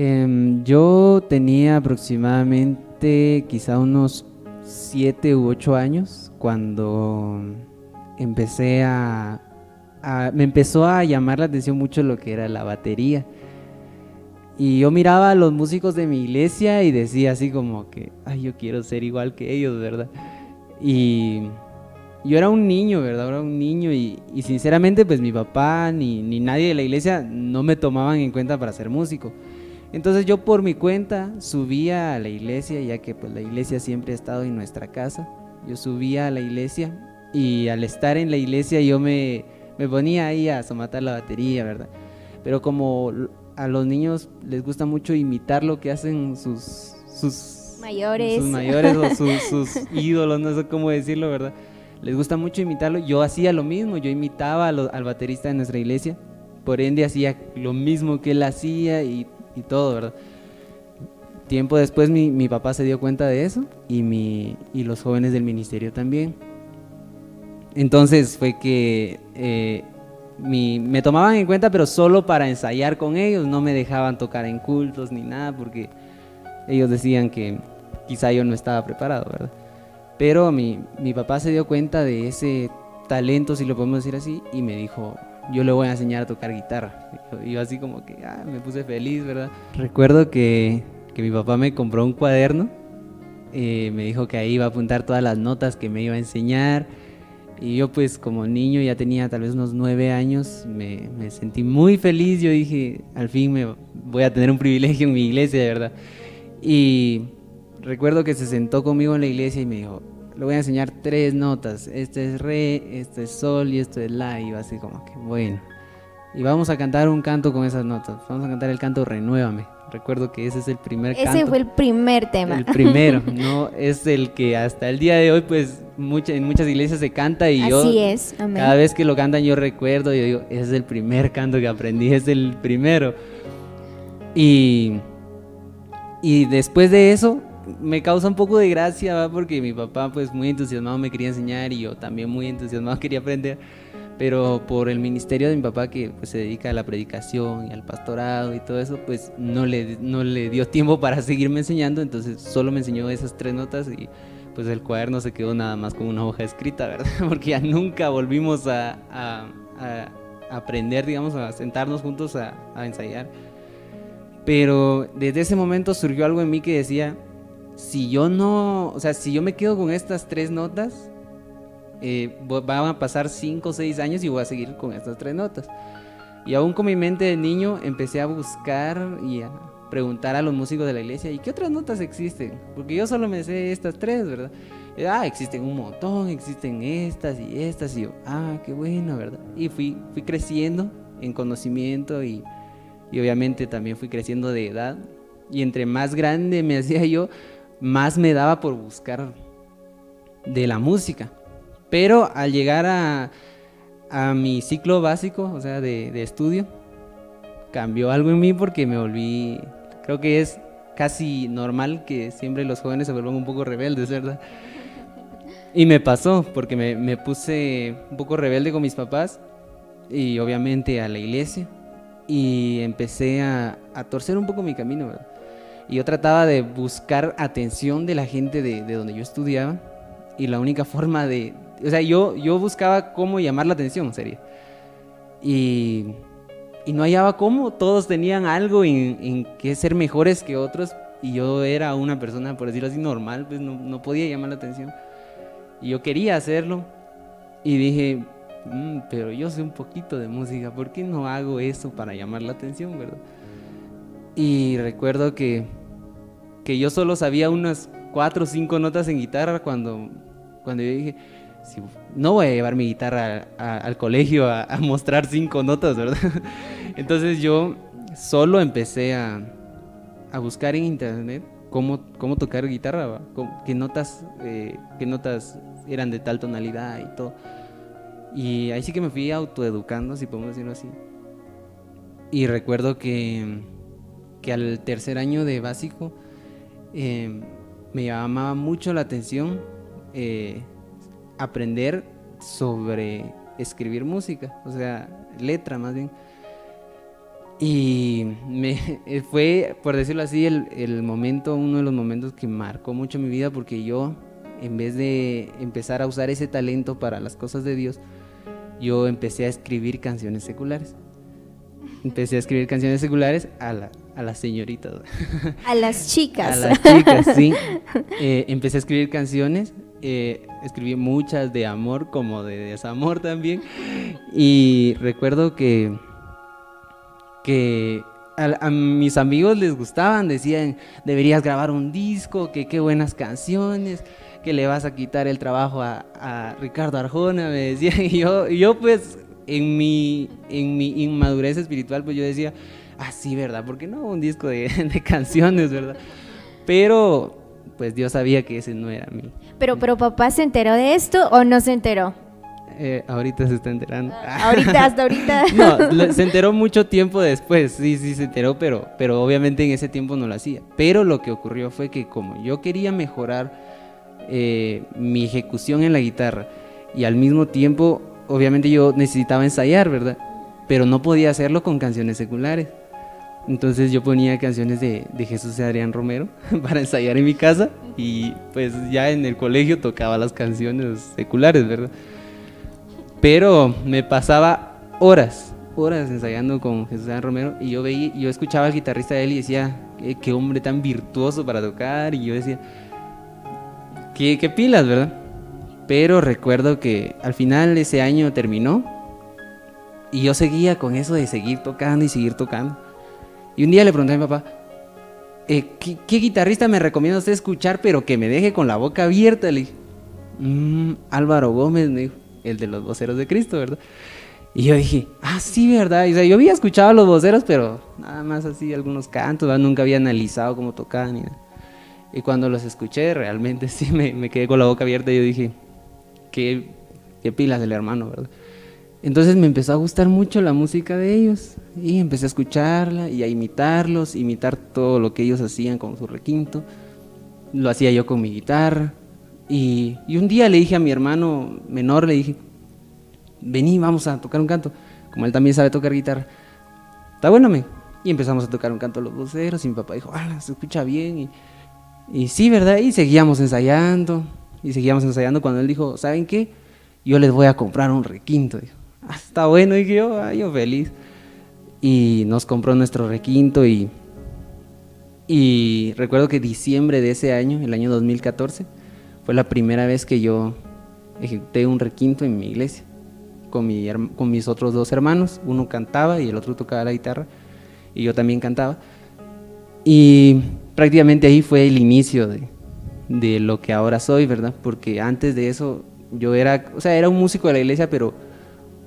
Em, yo tenía aproximadamente quizá unos 7 u 8 años cuando empecé a, Me empezó a llamar la atención mucho lo que era la batería. Y yo miraba a los músicos de mi iglesia y decía así como que, ay, yo quiero ser igual que ellos, ¿verdad? Y yo era un niño, ¿verdad? Era un niño y, sinceramente pues mi papá ni, ni, nadie de la iglesia no me tomaban en cuenta para ser músico. Entonces yo por mi cuenta subía a la iglesia, ya que pues la iglesia siempre ha estado en nuestra casa. Yo subía a la iglesia y al estar en la iglesia yo me, me ponía ahí a somatar la batería, ¿verdad? Pero como a los niños les gusta mucho imitar lo que hacen sus, sus mayores, sus mayores o sus, sus ídolos, no sé cómo decirlo, ¿verdad? les gusta mucho imitarlo. Yo hacía lo mismo, yo imitaba al baterista de nuestra iglesia, por ende hacía lo mismo que él hacía y, todo, ¿verdad? Tiempo después mi, papá se dio cuenta de eso y, y los jóvenes del ministerio también. Entonces fue que eh, me tomaban en cuenta, pero solo para ensayar con ellos, no me dejaban tocar en cultos ni nada, porque ellos decían que quizá yo no estaba preparado, ¿verdad? Pero mi, mi papá se dio cuenta de ese talento, si lo podemos decir así, y me dijo, yo le voy a enseñar a tocar guitarra. Y yo así como que ah, me puse feliz, ¿verdad? Recuerdo que, que mi papá me compró un cuaderno, eh, me dijo que ahí iba a apuntar todas las notas que me iba a enseñar. Y yo pues como niño ya tenía tal vez unos nueve años, me, me sentí muy feliz, yo dije, al fin me voy a tener un privilegio en mi iglesia, de verdad. Y recuerdo que se sentó conmigo en la iglesia y me dijo, le voy a enseñar tres notas, este es re, este es sol y esto es la, y así como que bueno. Y vamos a cantar un canto con esas notas, vamos a cantar el canto Renuévame. Recuerdo que ese es el primer ese canto. Ese fue el primer tema. El primero, no es el que hasta el día de hoy pues mucha, en muchas iglesias se canta y yo es. cada vez que lo cantan yo recuerdo, yo digo, ese es el primer canto que aprendí, es el primero. Y, y después de eso me causa un poco de gracia, porque mi papá pues muy entusiasmado me quería enseñar y yo también muy entusiasmado quería aprender, pero por el ministerio de mi papá que pues, se dedica a la predicación y al pastorado y todo eso, pues no le, no le dio tiempo para seguirme enseñando, entonces solo me enseñó esas tres notas y pues el cuaderno se quedó nada más como una hoja escrita, ¿verdad? Porque ya nunca volvimos a, aprender, digamos, a sentarnos juntos a ensayar. Pero desde ese momento surgió algo en mí que decía, si yo no, o sea, si yo me quedo con estas tres notas, eh, van a pasar cinco o seis años y voy a seguir con estas tres notas. Y aún con mi mente de niño empecé a buscar y a preguntar a los músicos de la iglesia, ¿y qué otras notas existen? Porque yo solo me sé estas tres, ¿verdad? ah, existen un montón, existen estas y estas, y yo, ah, qué bueno, ¿verdad? Y fui, fui creciendo en conocimiento y, y obviamente también fui creciendo de edad. Y entre más grande me hacía yo, más me daba por buscar de la música. Pero al llegar a, mi ciclo básico, o sea, de, estudio, cambió algo en mí porque me volví, creo que es casi normal que siempre los jóvenes se vuelvan un poco rebeldes, ¿verdad? Y me pasó, porque me, puse un poco rebelde con mis papás y obviamente a la iglesia y empecé a, a torcer un poco mi camino, ¿verdad? Y yo trataba de buscar atención de la gente de, donde yo estudiaba. Y la única forma de... O sea, yo, yo buscaba cómo llamar la atención, sería. Y, y no hallaba cómo. Todos tenían algo en, en que ser mejores que otros. Y yo era una persona, por decirlo así, normal. Pues no, no podía llamar la atención. Y yo quería hacerlo. Y dije, mm, pero yo sé un poquito de música. ¿Por qué no hago eso para llamar la atención, verdad? Y recuerdo que que yo solo sabía unas cuatro o cinco notas en guitarra cuando, cuando yo dije, no voy a llevar mi guitarra al colegio a, mostrar cinco notas, ¿verdad? Entonces yo solo empecé a, buscar en internet cómo, cómo tocar guitarra, qué notas, eh, qué notas eran de tal tonalidad y todo. Y ahí sí que me fui autoeducando, si podemos decirlo así. Y recuerdo que, que al tercer año de básico, Em, me llamaba mucho la atención eh, aprender sobre escribir música, o sea, letra más bien. Y me, fue, por decirlo así, el, el, momento, uno de los momentos que marcó mucho mi vida porque yo, en vez de empezar a usar ese talento para las cosas de Dios, yo empecé a escribir canciones seculares. Empecé a escribir canciones seculares a, la, a las señoritas. A las chicas. A las chicas, sí. Eh, empecé a escribir canciones eh, escribí muchas de amor como de desamor también. Y recuerdo que, que a, mis amigos les gustaban, decían, deberías grabar un disco, que qué buenas canciones, que le vas a quitar el trabajo a, Ricardo Arjona, me decían. Y yo, yo pues en mi, en mi inmadurez espiritual, pues yo decía, ah, sí, ¿verdad? ¿Por qué no un disco de, de canciones, verdad? Pero pues Dios sabía que ese no era mí. Pero, pero papá se enteró de esto o no se enteró? Eh, ahorita se está enterando. Ah, ahorita, hasta ahorita. no, se enteró mucho tiempo después, sí, sí se enteró, pero, pero obviamente en ese tiempo no lo hacía. Pero lo que ocurrió fue que como yo quería mejorar eh, mi ejecución en la guitarra y al mismo tiempo, obviamente yo necesitaba ensayar, ¿verdad? Pero no podía hacerlo con canciones seculares. Entonces yo ponía canciones de, Jesús y Adrián Romero para ensayar en mi casa y pues ya en el colegio tocaba las canciones seculares, ¿verdad? Pero me pasaba horas, horas ensayando con Jesús Adrián Romero y yo veía, yo escuchaba al guitarrista de él y decía, qué, hombre tan virtuoso para tocar y yo decía, qué, qué pilas, ¿verdad? Pero recuerdo que al final ese año terminó y yo seguía con eso de seguir tocando y seguir tocando. Y un día le pregunté a mi papá, eh, ¿qué, guitarrista me recomienda usted escuchar, pero que me deje con la boca abierta? Le dije, mm, Álvaro Gómez, el de los voceros de Cristo, ¿verdad? Y yo dije, ah, sí, ¿verdad? O sea, yo había escuchado a los voceros, pero nada más así, algunos cantos, nunca había analizado cómo tocaban. Y, y cuando los escuché, realmente sí me, me, quedé con la boca abierta y yo dije, qué, pilas del hermano, ¿verdad? Entonces me empezó a gustar mucho la música de ellos y empecé a escucharla y a imitarlos, imitar todo lo que ellos hacían con su requinto. Lo hacía yo con mi guitarra. Y, un día le dije a mi hermano menor, le dije, vení, vamos a tocar un canto. Como él también sabe tocar guitarra. Está bueno, me. Y empezamos a tocar un canto los voceros y mi papá dijo, ah, se escucha bien. Y, y sí, ¿verdad? Y seguíamos ensayando. Y seguíamos ensayando cuando él dijo, ¿saben qué? Yo les voy a comprar un requinto. Dijo está bueno, y yo, ay, yo feliz. Y nos compró nuestro requinto y, y recuerdo que diciembre de ese año, el año 2014, fue la primera vez que yo ejecuté un requinto en mi iglesia con, mi, con mis otros dos hermanos. Uno cantaba y el otro tocaba la guitarra y yo también cantaba. Y prácticamente ahí fue el inicio de, de lo que ahora soy, ¿verdad? Porque antes de eso yo era, o sea, era un músico de la iglesia, pero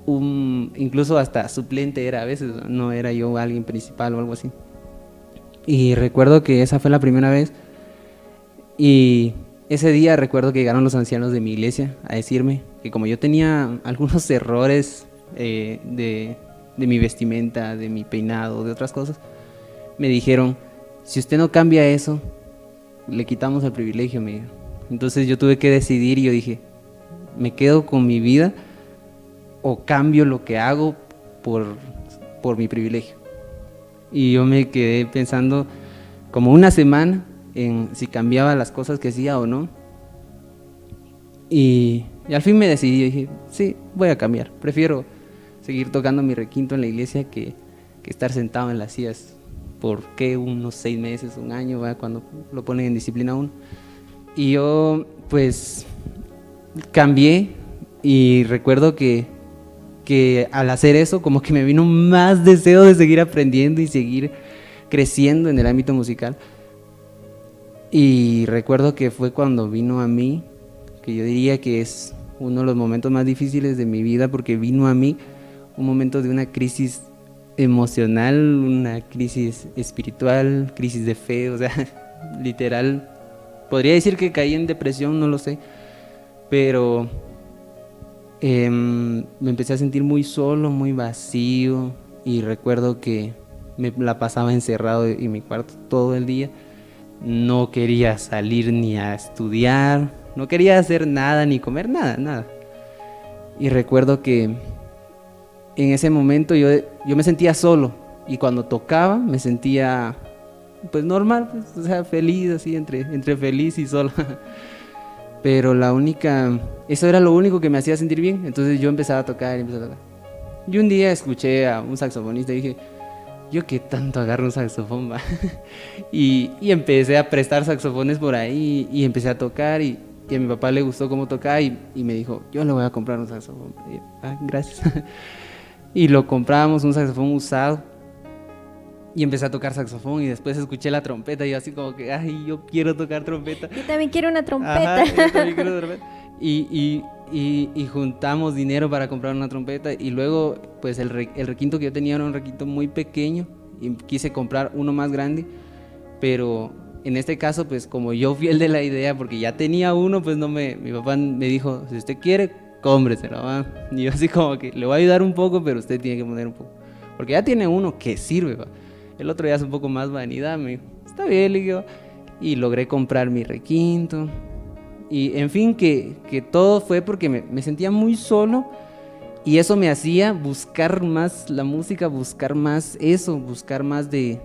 un, incluso hasta suplente era a veces, no era yo alguien principal o algo así. Y recuerdo que esa fue la primera vez y ese día recuerdo que llegaron los ancianos de mi iglesia a decirme que como yo tenía algunos errores eh, de, de mi vestimenta, de mi peinado, de otras cosas, me dijeron, si usted no cambia eso, le quitamos el privilegio, me Entonces yo tuve que decidir y yo dije, me quedo con mi vida o cambio lo que hago por, por mi privilegio. Y yo me quedé pensando como una semana en si cambiaba las cosas que hacía o no. Y, al fin me decidí, dije, sí, voy a cambiar. Prefiero seguir tocando mi requinto en la iglesia que, estar sentado en las sillas por qué unos seis meses, un año, cuando lo ponen en disciplina uno. Y yo pues cambié y recuerdo que que al hacer eso como que me vino más deseo de seguir aprendiendo y seguir creciendo en el ámbito musical. Y recuerdo que fue cuando vino a mí, que yo diría que es uno de los momentos más difíciles de mi vida porque vino a mí un momento de una crisis emocional, una crisis espiritual, crisis de fe, o sea, literal. Podría decir que caí en depresión, no lo sé, pero Em, me empecé a sentir muy solo, muy vacío y recuerdo que me la pasaba encerrado en mi cuarto todo el día. No quería salir ni a estudiar, no quería hacer nada ni comer nada, nada. Y recuerdo que en ese momento yo, yo me sentía solo, Y cuando tocaba me sentía pues normal, pues, o sea, feliz, así, entre, entre feliz y sola. Pero la única, eso era lo único que me hacía sentir bien. Entonces yo empezaba a tocar y empezaba a tocar. Y un día escuché a un saxofonista y dije, yo qué tanto agarro un saxofón, va. y, y, empecé a prestar saxofones por ahí y empecé a tocar y, y a mi papá le gustó cómo tocaba y, y, me dijo, yo le voy a comprar un saxofón. Ah, gracias. y lo compramos, un saxofón usado. Y empecé a tocar saxofón y después escuché la trompeta y yo así como que, ay, yo quiero tocar trompeta. Yo también quiero una trompeta. Ajá, yo también quiero trompeta. Y, y, y, y, juntamos dinero para comprar una trompeta y luego pues el, re, el requinto que yo tenía era un requinto muy pequeño y quise comprar uno más grande, pero en este caso pues como yo fui el de la idea porque ya tenía uno pues no me, mi papá me dijo, si usted quiere, cómpreselo, ¿va? y yo así como que le voy a ayudar un poco, pero usted tiene que poner un poco, porque ya tiene uno que sirve, ¿va? el otro ya es un poco más vanidad, me dijo, está bien, le digo, y logré comprar mi requinto, y en fin, que, que todo fue porque me, me, sentía muy solo y eso me hacía buscar más la música, buscar más eso, buscar más de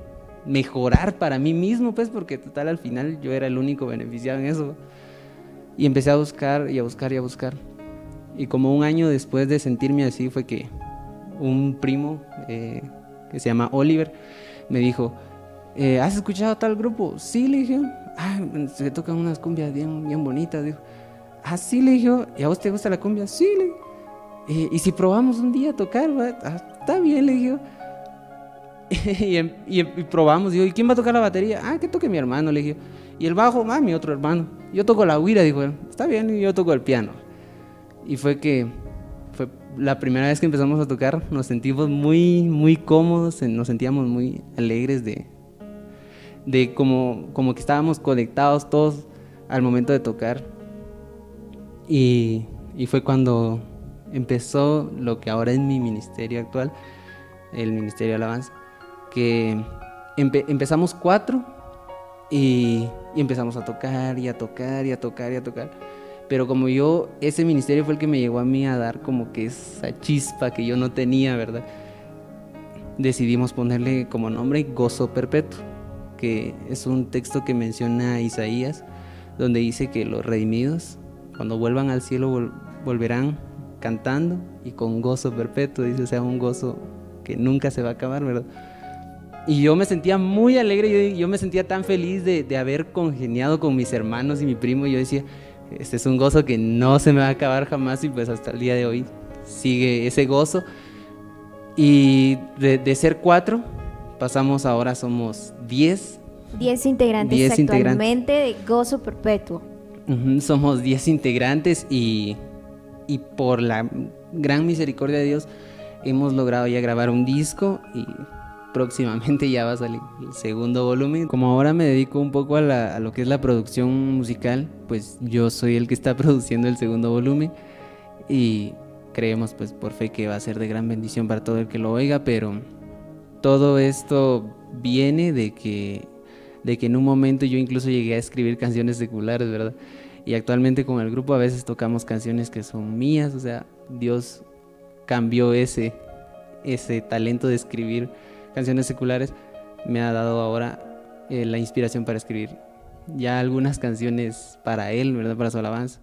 mejorar para mí mismo, pues porque total al final yo era el único beneficiado en eso. Y empecé a buscar y a buscar y a buscar. Y como un año después de sentirme así fue que un primo eh, que se llama Oliver me dijo, eh, ¿has escuchado tal grupo? Sí, le dije, ah, se tocan unas cumbias bien, bien bonitas. Dijo, ah, sí, le dije, ¿y a vos te gusta la cumbia? Sí, le dije. Eh, y si probamos un día a tocar, ah, está bien, le dije. y, y, y, probamos, digo, ¿y quién va a tocar la batería? Ah, que toque mi hermano, le dije. Y el bajo, ah, mi otro hermano. Yo toco la huira, dijo él. Está bien, y yo toco el piano. Y fue que fue la primera vez que empezamos a tocar, nos sentimos muy, muy cómodos, nos sentíamos muy alegres de, de como, como que estábamos conectados todos al momento de tocar. Y, y, fue cuando empezó lo que ahora es mi ministerio actual, el Ministerio de Alabanza, que empe empezamos cuatro y, y, empezamos a tocar y a tocar y a tocar y a tocar. Pero como yo, ese ministerio fue el que me llegó a mí a dar como que esa chispa que yo no tenía, ¿verdad? Decidimos ponerle como nombre Gozo Perpetuo que es un texto que menciona Isaías, donde dice que los redimidos, cuando vuelvan al cielo, vol volverán cantando y con gozo perpetuo, dice, o sea, un gozo que nunca se va a acabar, ¿verdad? Y yo me sentía muy alegre, yo, yo me sentía tan feliz de, de, haber congeniado con mis hermanos y mi primo, y yo decía, este es un gozo que no se me va a acabar jamás y pues hasta el día de hoy sigue ese gozo. Y de, de ser cuatro, pasamos ahora, somos 10. 10 integrantes diez actualmente integrantes. de Gozo Perpetuo. Uh -huh, somos 10 integrantes y, y por la gran misericordia de Dios hemos logrado ya grabar un disco y próximamente ya va a salir el segundo volumen. Como ahora me dedico un poco a, la, a, lo que es la producción musical, pues yo soy el que está produciendo el segundo volumen y creemos pues por fe que va a ser de gran bendición para todo el que lo oiga, pero todo esto viene de que, de que en un momento yo incluso llegué a escribir canciones seculares, ¿verdad? Y actualmente con el grupo a veces tocamos canciones que son mías, o sea, Dios cambió ese, ese talento de escribir canciones seculares, me ha dado ahora eh, la inspiración para escribir ya algunas canciones para Él, ¿verdad? Para su alabanza.